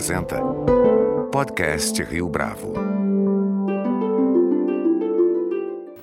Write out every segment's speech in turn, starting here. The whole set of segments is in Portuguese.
apresenta Podcast Rio Bravo.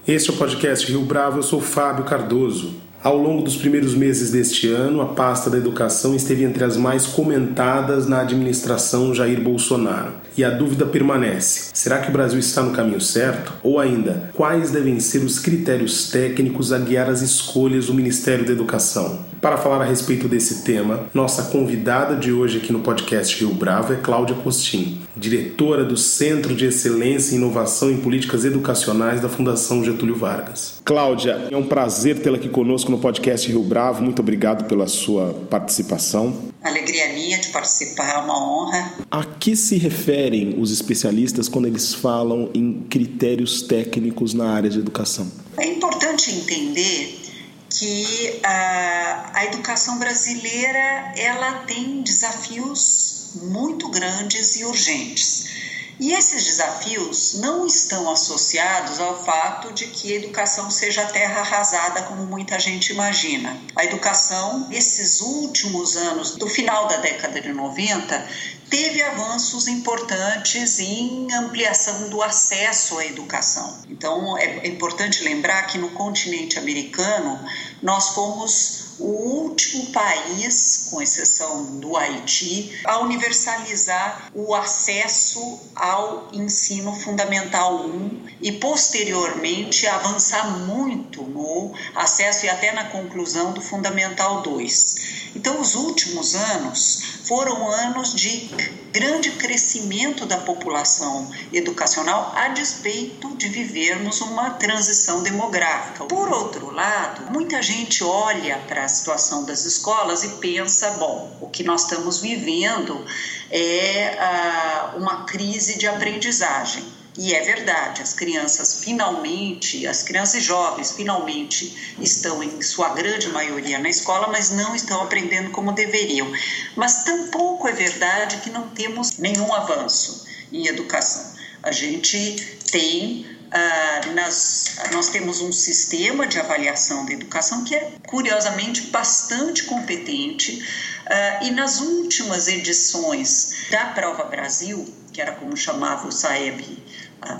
Este é o podcast Rio Bravo, eu sou Fábio Cardoso. Ao longo dos primeiros meses deste ano, a pasta da educação esteve entre as mais comentadas na administração Jair Bolsonaro. E a dúvida permanece: será que o Brasil está no caminho certo? Ou ainda, quais devem ser os critérios técnicos a guiar as escolhas do Ministério da Educação? Para falar a respeito desse tema, nossa convidada de hoje aqui no podcast Rio Bravo é Cláudia Postim, diretora do Centro de Excelência e Inovação em Políticas Educacionais da Fundação Getúlio Vargas. Cláudia, é um prazer tê-la aqui conosco no podcast Rio Bravo. Muito obrigado pela sua participação. Alegria minha de participar, é uma honra. A que se referem os especialistas quando eles falam em critérios técnicos na área de educação? É importante entender que a, a educação brasileira ela tem desafios muito grandes e urgentes. E esses desafios não estão associados ao fato de que a educação seja terra arrasada, como muita gente imagina. A educação, esses últimos anos, do final da década de 90, teve avanços importantes em ampliação do acesso à educação. Então, é importante lembrar que no continente americano nós fomos o último país, com exceção do Haiti, a universalizar o acesso ao ensino fundamental 1 e posteriormente avançar muito no acesso e até na conclusão do fundamental 2. Então, os últimos anos foram anos de grande crescimento da população educacional a despeito de vivermos uma transição demográfica. Por outro lado, muita gente olha para a situação das escolas e pensa, bom, o que nós estamos vivendo é ah, uma crise de aprendizagem. E é verdade, as crianças finalmente, as crianças jovens finalmente estão em sua grande maioria na escola, mas não estão aprendendo como deveriam. Mas tampouco é verdade que não temos nenhum avanço em educação. A gente tem ah, nas, nós temos um sistema de avaliação da educação que é curiosamente bastante competente. Ah, e nas últimas edições da Prova Brasil, que era como chamava o SAEB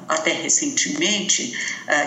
até recentemente,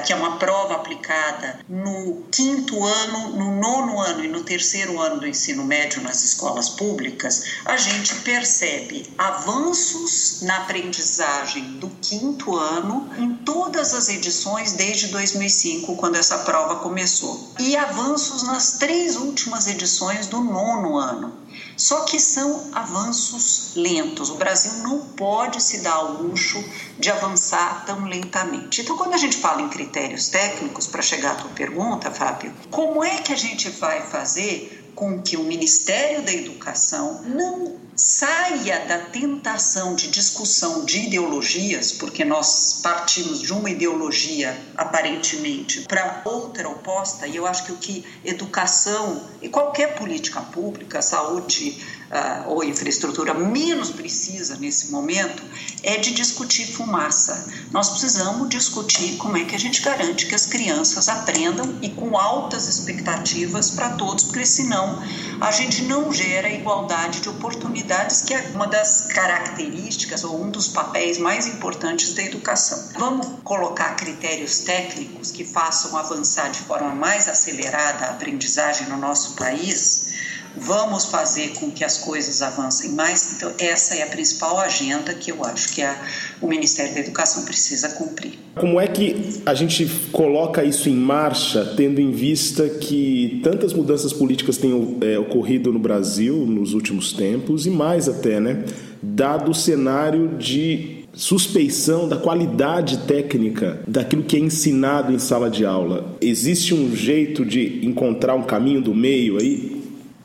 que é uma prova aplicada no quinto ano, no nono ano e no terceiro ano do ensino médio nas escolas públicas, a gente percebe avanços na aprendizagem do quinto ano em todas as edições desde 2005, quando essa prova começou, e avanços nas três últimas edições do nono ano. Só que são avanços lentos. O Brasil não pode se dar ao luxo de avançar tão lentamente. Então, quando a gente fala em critérios técnicos, para chegar à tua pergunta, Fábio, como é que a gente vai fazer com que o Ministério da Educação não saia da tentação de discussão de ideologias, porque nós partimos de uma ideologia aparentemente para outra oposta, e eu acho que o que educação e qualquer política pública, saúde uh, ou infraestrutura menos precisa nesse momento é de discutir fumaça. Nós precisamos discutir como é que a gente garante que as crianças aprendam e com altas expectativas para todos, porque senão a gente não gera igualdade de oportunidades que é uma das características ou um dos papéis mais importantes da educação. Vamos colocar critérios técnicos que façam avançar de forma mais acelerada a aprendizagem no nosso país? Vamos fazer com que as coisas avancem mais. Então, essa é a principal agenda que eu acho que a, o Ministério da Educação precisa cumprir. Como é que a gente coloca isso em marcha, tendo em vista que tantas mudanças políticas têm é, ocorrido no Brasil nos últimos tempos e mais até, né? Dado o cenário de suspeição da qualidade técnica daquilo que é ensinado em sala de aula. Existe um jeito de encontrar um caminho do meio aí?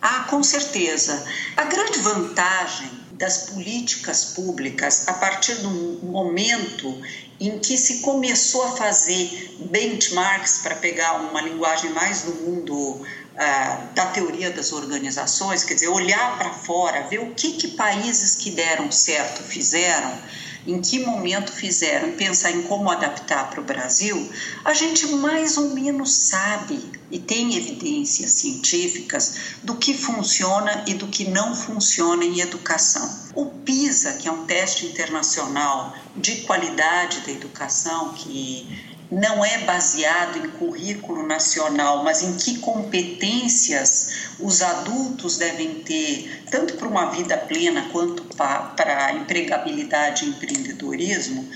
Ah, com certeza. A grande vantagem das políticas públicas a partir do momento em que se começou a fazer benchmarks, para pegar uma linguagem mais do mundo ah, da teoria das organizações, quer dizer, olhar para fora, ver o que, que países que deram certo fizeram, em que momento fizeram, pensar em como adaptar para o Brasil, a gente mais ou menos sabe e tem evidências científicas do que funciona e do que não funciona em educação. O PISA, que é um teste internacional de qualidade da educação, que não é baseado em currículo nacional, mas em que competências os adultos devem ter, tanto para uma vida plena quanto para a empregabilidade e empreendedorismo,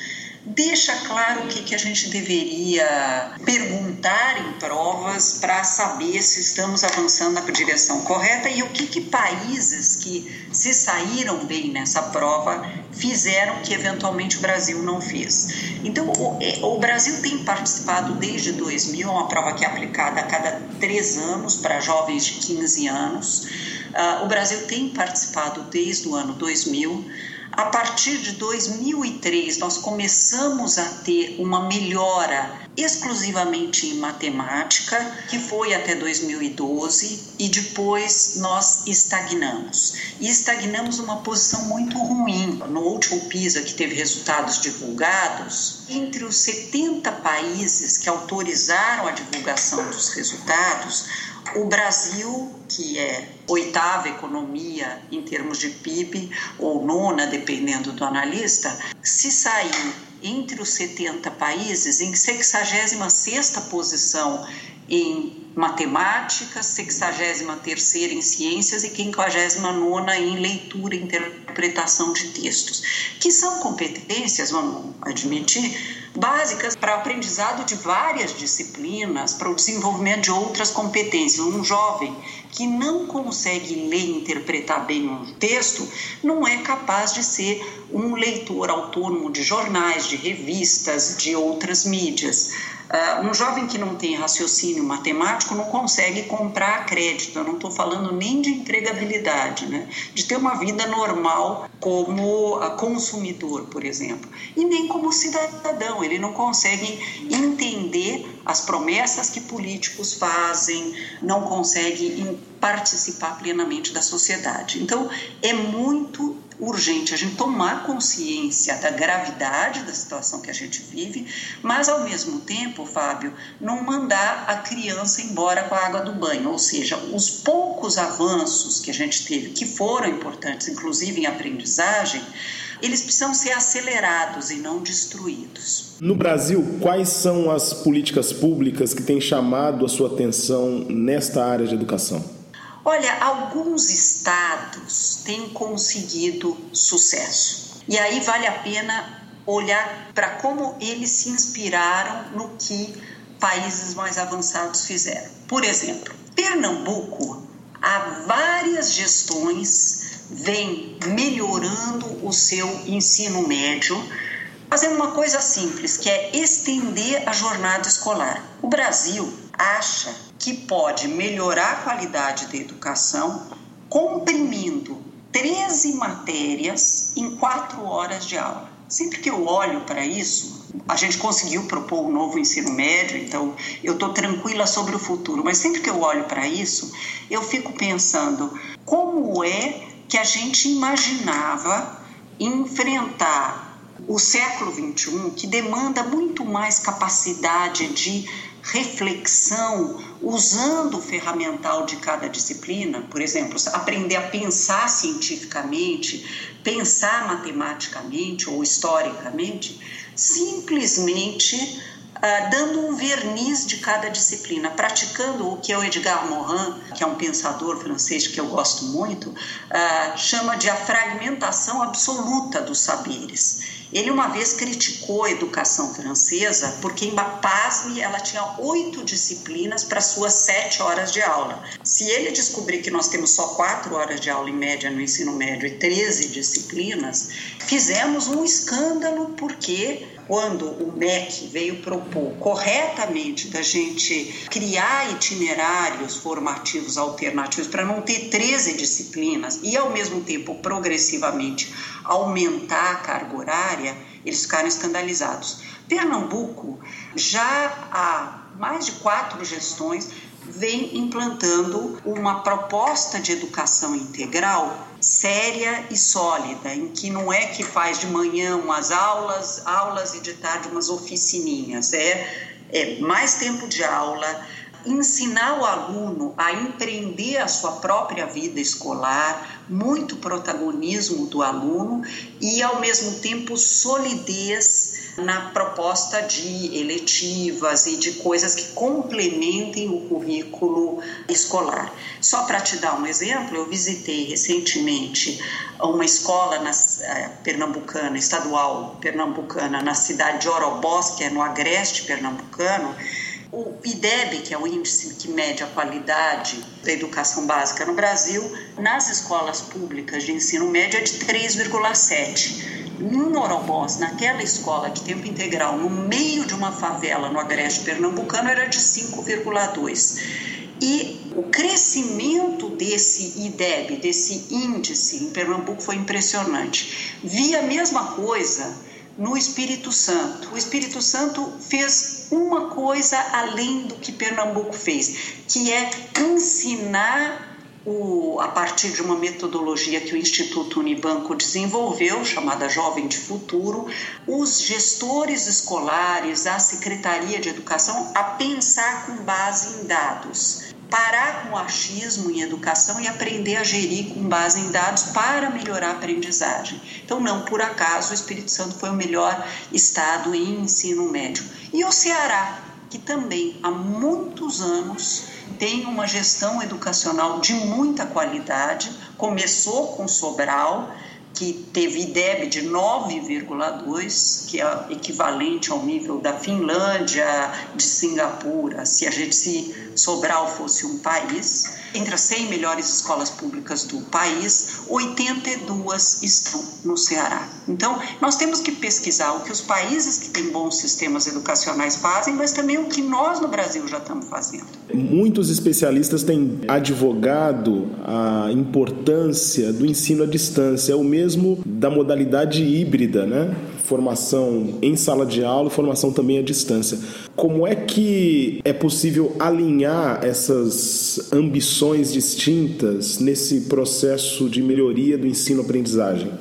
deixa claro o que, que a gente deveria perguntar em provas para saber se estamos avançando na direção correta e o que, que países que se saíram bem nessa prova fizeram que eventualmente o Brasil não fez. Então, o, é, o Brasil tem participado desde 2000, uma prova que é aplicada a cada três anos para jovens de 15 anos. Uh, o Brasil tem participado desde o ano 2000. A partir de 2003, nós começamos a ter uma melhora exclusivamente em matemática, que foi até 2012, e depois nós estagnamos. E estagnamos numa posição muito ruim. No último PISA, que teve resultados divulgados, entre os 70 países que autorizaram a divulgação dos resultados, o Brasil, que é oitava economia em termos de PIB, ou nona, dependendo do analista, se sair entre os 70 países em 66ª posição em matemática, 63 em ciências e 59 em leitura e interpretação de textos, que são competências, vamos admitir, básicas para aprendizado de várias disciplinas, para o desenvolvimento de outras competências. Um jovem que não consegue ler e interpretar bem um texto não é capaz de ser um leitor autônomo de jornais, de revistas, de outras mídias. Uh, um jovem que não tem raciocínio matemático não consegue comprar crédito. Eu não estou falando nem de empregabilidade, né? de ter uma vida normal como uh, consumidor, por exemplo, e nem como cidadão. Ele não consegue entender as promessas que políticos fazem, não consegue participar plenamente da sociedade. Então, é muito urgente a gente tomar consciência da gravidade da situação que a gente vive, mas ao mesmo tempo, Fábio, não mandar a criança embora com a água do banho, ou seja, os poucos avanços que a gente teve, que foram importantes, inclusive em aprendizagem, eles precisam ser acelerados e não destruídos. No Brasil, quais são as políticas públicas que têm chamado a sua atenção nesta área de educação? Olha, alguns estados têm conseguido sucesso. E aí vale a pena olhar para como eles se inspiraram no que países mais avançados fizeram. Por exemplo, Pernambuco, há várias gestões vem melhorando o seu ensino médio, fazendo uma coisa simples, que é estender a jornada escolar. O Brasil acha que pode melhorar a qualidade da educação comprimindo 13 matérias em 4 horas de aula. Sempre que eu olho para isso, a gente conseguiu propor um novo ensino médio, então eu estou tranquila sobre o futuro, mas sempre que eu olho para isso, eu fico pensando como é que a gente imaginava enfrentar o século XXI, que demanda muito mais capacidade de reflexão usando o ferramental de cada disciplina, por exemplo, aprender a pensar cientificamente, pensar matematicamente ou historicamente, simplesmente Uh, dando um verniz de cada disciplina, praticando o que é o Edgar Morin, que é um pensador francês que eu gosto muito, uh, chama de a fragmentação absoluta dos saberes. Ele uma vez criticou a educação francesa porque em Bapasme ela tinha oito disciplinas para suas sete horas de aula. Se ele descobrir que nós temos só quatro horas de aula em média no ensino médio e 13 disciplinas, fizemos um escândalo porque quando o MEC veio propor corretamente da gente criar itinerários formativos alternativos para não ter 13 disciplinas e, ao mesmo tempo, progressivamente aumentar a carga horária, eles ficaram escandalizados. Pernambuco já há mais de quatro gestões vem implantando uma proposta de educação integral séria e sólida, em que não é que faz de manhã umas aulas, aulas e de tarde umas oficininhas, é, é mais tempo de aula, ensinar o aluno a empreender a sua própria vida escolar, muito protagonismo do aluno e ao mesmo tempo solidez na proposta de eletivas e de coisas que complementem o currículo escolar. Só para te dar um exemplo, eu visitei recentemente uma escola na, eh, pernambucana, estadual pernambucana, na cidade de Orobós, que é no agreste pernambucano, o IDEB, que é o índice que mede a qualidade da educação básica no Brasil, nas escolas públicas de ensino médio é de 3,7 em Orobós, naquela escola de tempo integral, no meio de uma favela no agreste pernambucano, era de 5,2. E o crescimento desse IDEB, desse índice em Pernambuco foi impressionante. Vi a mesma coisa no Espírito Santo. O Espírito Santo fez uma coisa além do que Pernambuco fez, que é ensinar o, a partir de uma metodologia que o Instituto Unibanco desenvolveu, chamada Jovem de Futuro, os gestores escolares, a Secretaria de Educação, a pensar com base em dados. Parar com o achismo em educação e aprender a gerir com base em dados para melhorar a aprendizagem. Então, não por acaso, o Espírito Santo foi o melhor estado em ensino médio. E o Ceará, que também há muitos anos tem uma gestão educacional de muita qualidade, começou com Sobral, que teve IDEB de 9,2, que é equivalente ao nível da Finlândia, de Singapura, se a gente se Sobral fosse um país. Entre as 100 melhores escolas públicas do país, 82 estão no Ceará. Então, nós temos que pesquisar o que os países que têm bons sistemas educacionais fazem, mas também o que nós no Brasil já estamos fazendo. Muitos especialistas têm advogado a importância do ensino à distância, é o mesmo da modalidade híbrida, né? Formação em sala de aula e formação também à distância. Como é que é possível alinhar essas ambições distintas nesse processo de melhoria do ensino-aprendizagem?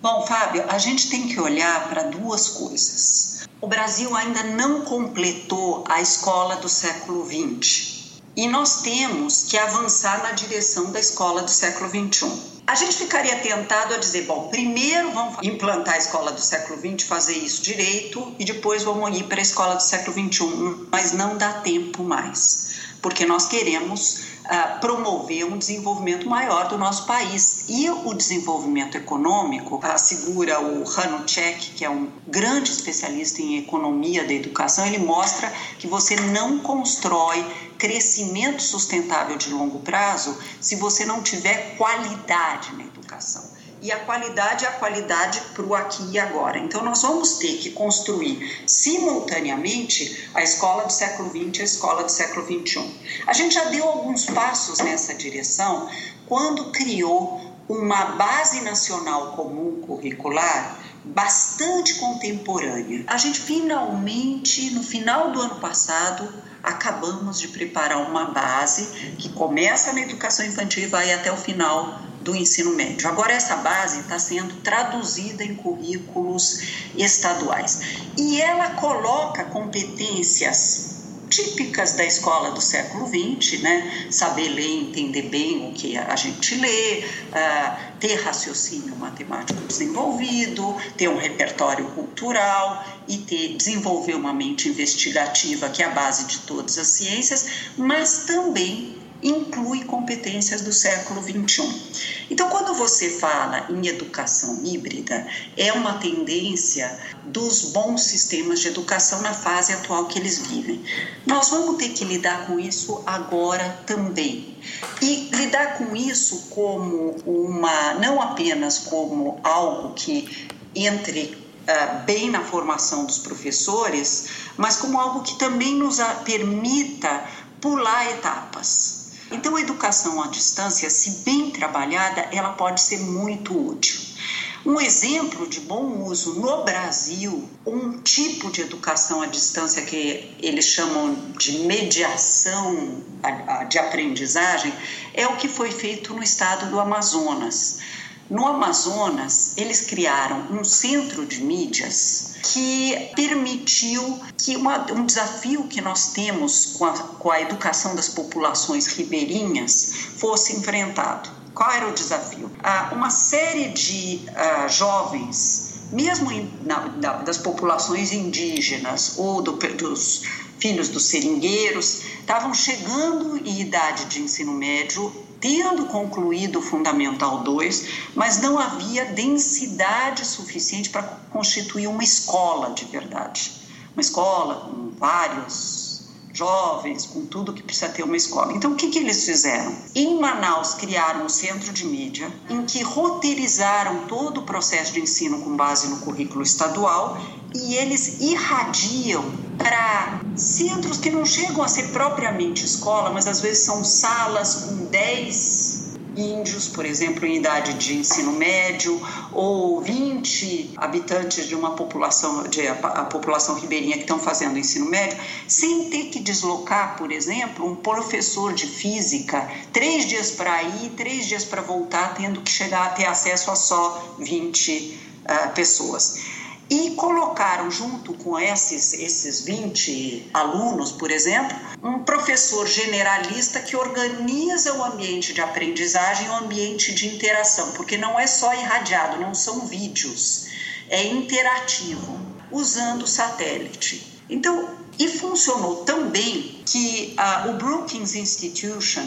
Bom, Fábio, a gente tem que olhar para duas coisas. O Brasil ainda não completou a escola do século XX e nós temos que avançar na direção da escola do século XXI. A gente ficaria tentado a dizer, bom, primeiro vamos implantar a escola do século XX, fazer isso direito, e depois vamos ir para a escola do século XXI, mas não dá tempo mais, porque nós queremos uh, promover um desenvolvimento maior do nosso país. E o desenvolvimento econômico, assegura o Hanuchek, que é um grande especialista em economia da educação, ele mostra que você não constrói crescimento sustentável de longo prazo se você não tiver qualidade na educação. E a qualidade é a qualidade para o aqui e agora. Então, nós vamos ter que construir simultaneamente a escola do século XX e a escola do século XXI. A gente já deu alguns passos nessa direção quando criou uma base nacional comum curricular bastante contemporânea. A gente finalmente, no final do ano passado, acabamos de preparar uma base que começa na educação infantil e vai até o final do ensino médio. Agora, essa base está sendo traduzida em currículos estaduais e ela coloca competências típicas da escola do século XX, né? Saber ler, entender bem o que a gente lê, uh, ter raciocínio matemático desenvolvido, ter um repertório cultural e ter desenvolver uma mente investigativa que é a base de todas as ciências, mas também inclui competências do século XXI. Então, quando você fala em educação híbrida, é uma tendência dos bons sistemas de educação na fase atual que eles vivem. Nós vamos ter que lidar com isso agora também. E lidar com isso como uma, não apenas como algo que entre uh, bem na formação dos professores, mas como algo que também nos permita pular etapas então, a educação à distância, se bem trabalhada, ela pode ser muito útil. Um exemplo de bom uso no Brasil, um tipo de educação à distância que eles chamam de mediação de aprendizagem, é o que foi feito no estado do Amazonas. No Amazonas, eles criaram um centro de mídias que permitiu que uma, um desafio que nós temos com a, com a educação das populações ribeirinhas fosse enfrentado. Qual era o desafio? Ah, uma série de ah, jovens, mesmo em, na, das populações indígenas ou do, dos filhos dos seringueiros, estavam chegando em idade de ensino médio, tendo concluído o Fundamental 2, mas não havia densidade suficiente para constituir uma escola de verdade. Uma escola com vários jovens, com tudo que precisa ter uma escola. Então, o que, que eles fizeram? Em Manaus, criaram um centro de mídia em que roteirizaram todo o processo de ensino com base no currículo estadual e eles irradiam para centros que não chegam a ser propriamente escola, mas às vezes são salas com 10 índios, por exemplo, em idade de ensino médio, ou 20 habitantes de uma população, de, a, a população ribeirinha que estão fazendo ensino médio, sem ter que deslocar, por exemplo, um professor de física, três dias para ir, três dias para voltar, tendo que chegar a ter acesso a só 20 uh, ah, pessoas e colocaram junto com esses, esses 20 alunos, por exemplo, um professor generalista que organiza o ambiente de aprendizagem, o ambiente de interação, porque não é só irradiado, não são vídeos, é interativo, usando satélite. Então, e funcionou tão bem que uh, o Brookings Institution,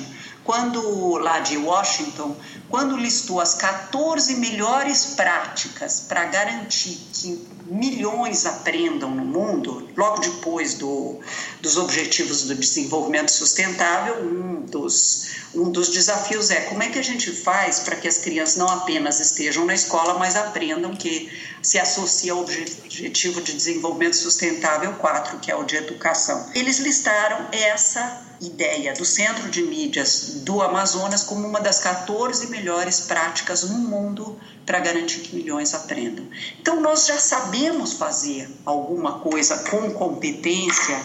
quando lá de Washington, quando listou as 14 melhores práticas para garantir que milhões aprendam no mundo, logo depois do, dos Objetivos do Desenvolvimento Sustentável, um dos, um dos desafios é como é que a gente faz para que as crianças não apenas estejam na escola, mas aprendam que se associa ao Objetivo de Desenvolvimento Sustentável 4, que é o de educação. Eles listaram essa ideia do Centro de Mídias do Amazonas como uma das 14 melhores práticas no mundo para garantir que milhões aprendam. Então, nós já sabemos fazer alguma coisa com competência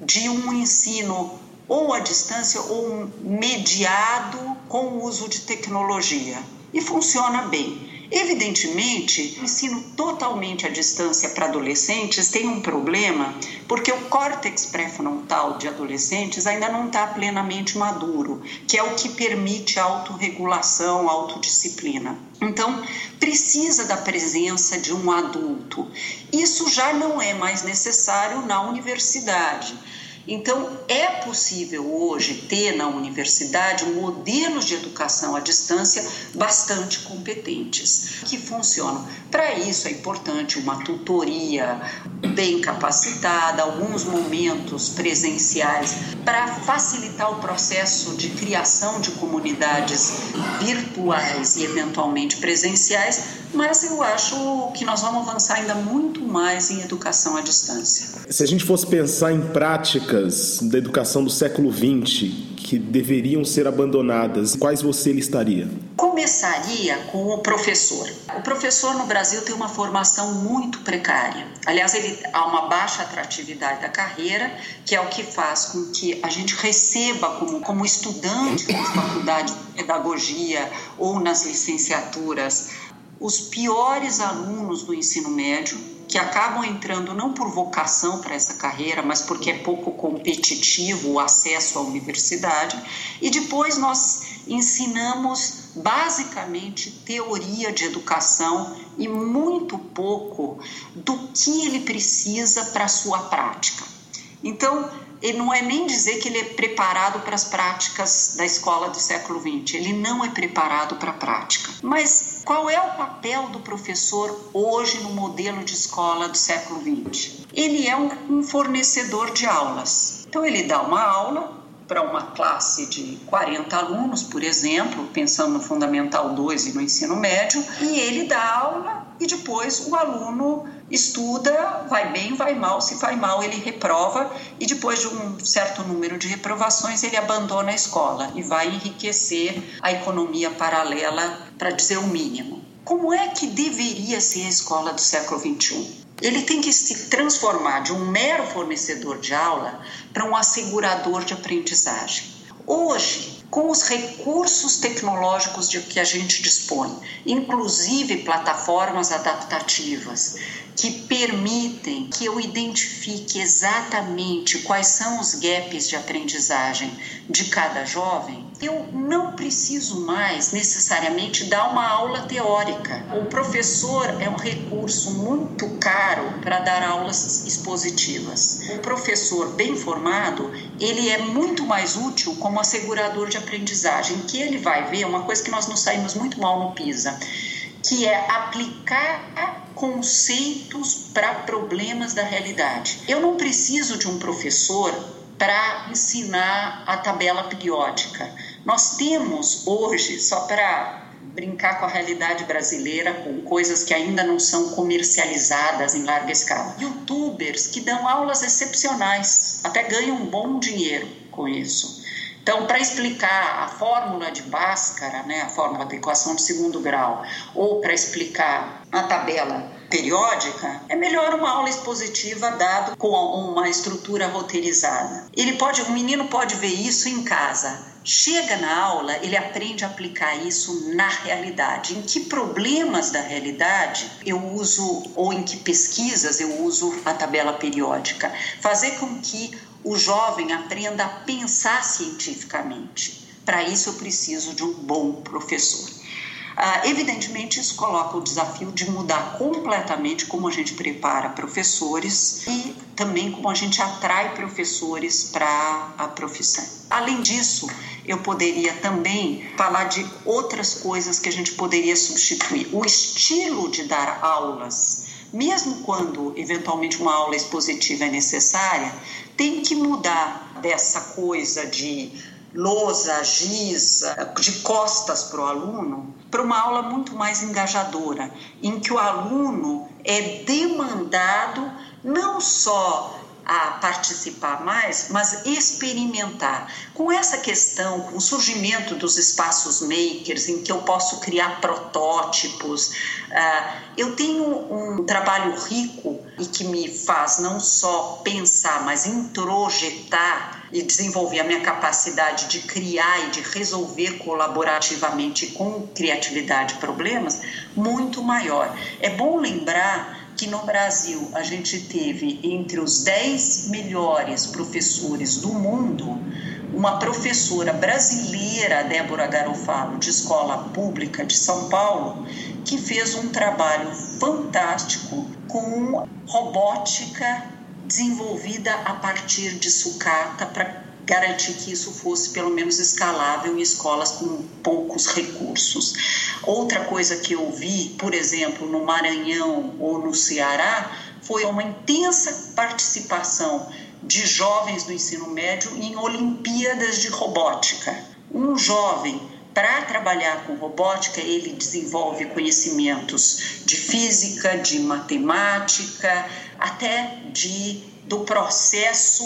de um ensino ou à distância ou mediado com o uso de tecnologia. E funciona bem. Evidentemente, o ensino totalmente à distância para adolescentes tem um problema, porque o córtex pré-frontal de adolescentes ainda não está plenamente maduro, que é o que permite autorregulação, autodisciplina. Então, precisa da presença de um adulto. Isso já não é mais necessário na universidade então, é possível hoje ter na universidade modelos de educação à distância bastante competentes, que funcionam. Para isso, é importante uma tutoria bem capacitada, alguns momentos presenciais, para facilitar o processo de criação de comunidades virtuais e, eventualmente, presenciais, mas eu acho que nós vamos avançar ainda muito mais em educação à distância. Se a gente fosse pensar em práticas da educação do século XX que deveriam ser abandonadas, quais você listaria? Começaria com o professor. O professor no Brasil tem uma formação muito precária. Aliás, ele há uma baixa atratividade da carreira, que é o que faz com que a gente receba como, como estudante na faculdade de pedagogia ou nas licenciaturas os piores alunos do ensino médio, que acabam entrando não por vocação para essa carreira, mas porque é pouco competitivo o acesso à universidade, e depois nós ensinamos basicamente teoria de educação e muito pouco do que ele precisa para a sua prática. Então, ele não é nem dizer que ele é preparado para as práticas da escola do século XX, ele não é preparado para a prática. Mas qual é o papel do professor hoje no modelo de escola do século XX? Ele é um, fornecedor de aulas. Então, ele dá uma aula para uma classe de 40 alunos, por exemplo, pensando no Fundamental 2 e no ensino médio, e ele dá aula e depois o aluno estuda, vai bem, vai mal, se vai mal ele reprova e depois de um certo número de reprovações ele abandona a escola e vai enriquecer a economia paralela, para dizer o mínimo. como é que deveria ser a escola do século XXI? Ele tem que se transformar de um mero fornecedor de aula para um assegurador de aprendizagem. Hoje, com os recursos tecnológicos de que a gente dispõe, inclusive plataformas adaptativas que permitem que eu identifique exatamente quais são os gaps de aprendizagem de cada jovem, eu não preciso mais necessariamente dar uma aula teórica. O professor é um recurso muito caro para dar aulas expositivas. O professor bem formado, ele é muito mais útil como assegurador de aprendizagem, que ele vai ver uma coisa que nós nos saímos muito mal no PISA, que é aplicar conceitos para problemas da realidade. Eu não preciso de um professor para ensinar a tabela periódica. Nós temos hoje, só para brincar com a realidade brasileira, com coisas que ainda não são comercializadas em larga escala. Youtubers que dão aulas excepcionais, até ganham um bom dinheiro com isso. Então, para explicar a fórmula de Bhaskara, né, a fórmula da equação de segundo grau, ou para explicar a tabela periódica, é melhor uma aula expositiva dada com uma estrutura roteirizada. Ele pode, o menino pode ver isso em casa. Chega na aula, ele aprende a aplicar isso na realidade. Em que problemas da realidade eu uso, ou em que pesquisas eu uso a tabela periódica. Fazer com que o jovem aprenda a pensar cientificamente. Para isso, eu preciso de um bom professor. Ah, evidentemente, isso coloca o desafio de mudar completamente como a gente prepara professores e também como a gente atrai professores para a profissão. Além disso, eu poderia também falar de outras coisas que a gente poderia substituir. O estilo de dar aulas mesmo quando eventualmente uma aula expositiva é necessária, tem que mudar dessa coisa de lousa, giz, de costas para o aluno, para uma aula muito mais engajadora, em que o aluno é demandado não só a participar mais, mas experimentar. Com essa questão, com o surgimento dos espaços makers, em que eu posso criar protótipos, uh, eu tenho um trabalho rico e que me faz não só pensar, mas introjetar e desenvolver a minha capacidade de criar e de resolver colaborativamente com criatividade problemas muito maior. É bom lembrar que no Brasil a gente teve entre os 10 melhores professores do mundo, uma professora brasileira, Débora Garofalo, de escola pública de São Paulo, que fez um trabalho fantástico com robótica desenvolvida a partir de sucata para garantir que isso fosse pelo menos escalável em escolas com poucos recursos. Outra coisa que eu vi, por exemplo, no Maranhão ou no Ceará, foi uma intensa participação de jovens do ensino médio em Olimpíadas de Robótica. Um jovem, para trabalhar com robótica, ele desenvolve conhecimentos de física, de matemática, até de do processo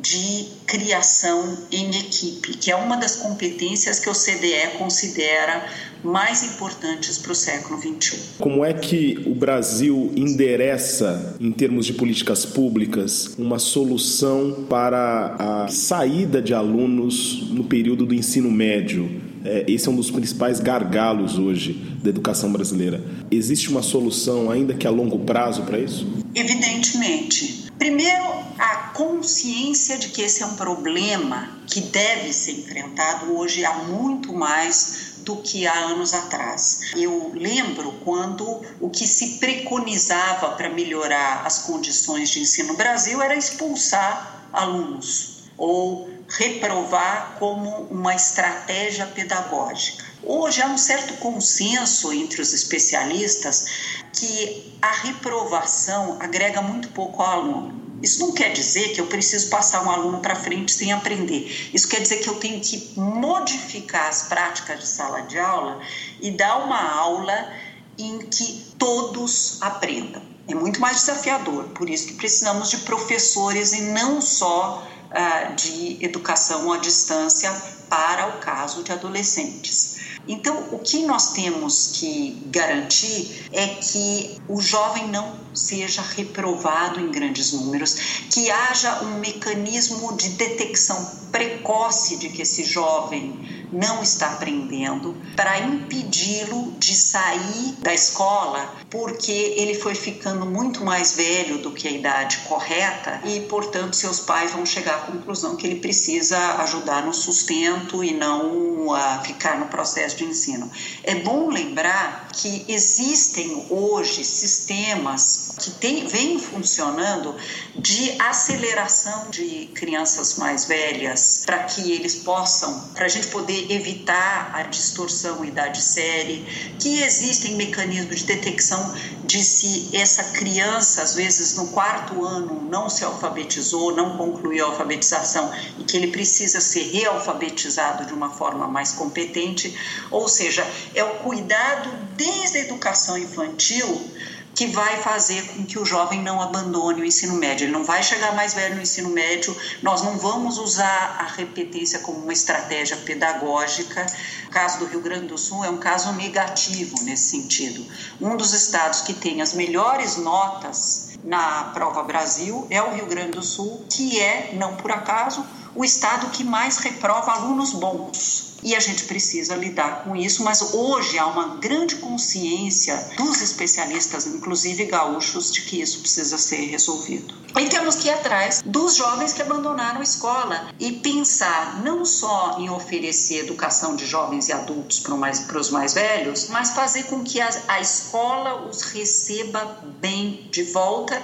de criação em equipe, que é uma das competências que o CDE considera mais importantes para o século XXI. Como é que o Brasil endereça, em termos de políticas públicas, uma solução para a saída de alunos no período do ensino médio? É, esse é um dos principais gargalos hoje da educação brasileira. Existe uma solução, ainda que a longo prazo, para isso? Evidentemente. Primeiro, a consciência de que esse é um problema que deve ser enfrentado hoje há muito mais do que há anos atrás. Eu lembro quando o que se preconizava para melhorar as condições de ensino no Brasil era expulsar alunos ou reprovar como uma estratégia pedagógica. Hoje há um certo consenso entre os especialistas que a reprovação agrega muito pouco ao aluno. Isso não quer dizer que eu preciso passar um aluno para frente sem aprender. Isso quer dizer que eu tenho que modificar as práticas de sala de aula e dar uma aula em que todos aprendam. É muito mais desafiador, por isso que precisamos de professores e não só de educação à distância para o caso de adolescentes. Então, o que nós temos que garantir é que o jovem não seja reprovado em grandes números, que haja um mecanismo de detecção precoce de que esse jovem não está aprendendo, para impedi-lo de sair da escola, porque ele foi ficando muito mais velho do que a idade correta e, portanto, seus pais vão chegar à conclusão que ele precisa ajudar no sustento e não uh, ficar no processo de ensino. É bom lembrar que existem hoje sistemas que tem, vêm funcionando de aceleração de crianças mais velhas para que eles possam, para a gente poder evitar a distorção idade-série, que existem mecanismos de detecção de se essa criança, às vezes no quarto ano, não se alfabetizou, não concluiu a alfabetização e que ele precisa ser realfabetizado de uma forma mais competente, ou seja, é o cuidado desde a educação infantil que vai fazer com que o jovem não abandone o ensino médio. Ele não vai chegar mais velho no ensino médio, nós não vamos usar a repetência como uma estratégia pedagógica. O caso do Rio Grande do Sul é um caso negativo nesse sentido. Um dos estados que tem as melhores notas na prova Brasil é o Rio Grande do Sul, que é, não por acaso, o estado que mais reprova alunos bons e a gente precisa lidar com isso, mas hoje há uma grande consciência dos especialistas, inclusive gaúchos, de que isso precisa ser resolvido. E temos que ir atrás dos jovens que abandonaram a escola e pensar não só em oferecer educação de jovens e adultos para, mais, para os mais velhos, mas fazer com que a, a escola os receba bem de volta,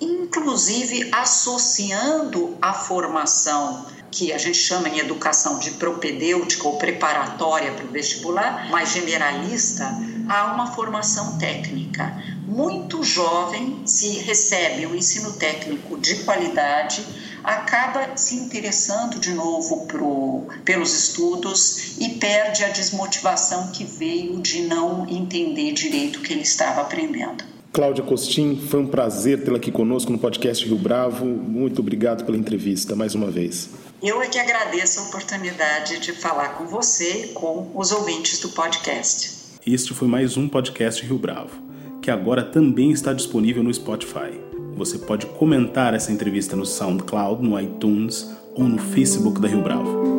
inclusive associando a formação que a gente chama em educação de propedêutica ou preparatória para o vestibular, mais generalista, há uma formação técnica. Muito jovem se recebe um ensino técnico de qualidade, acaba se interessando de novo pro, pelos estudos e perde a desmotivação que veio de não entender direito o que ele estava aprendendo. Cláudia Costin, foi um prazer tê-la aqui conosco no podcast Rio Bravo. Muito obrigado pela entrevista mais uma vez. Eu é que agradeço a oportunidade de falar com você e com os ouvintes do podcast. Este foi mais um podcast Rio Bravo, que agora também está disponível no Spotify. Você pode comentar essa entrevista no SoundCloud, no iTunes ou no Facebook da Rio Bravo.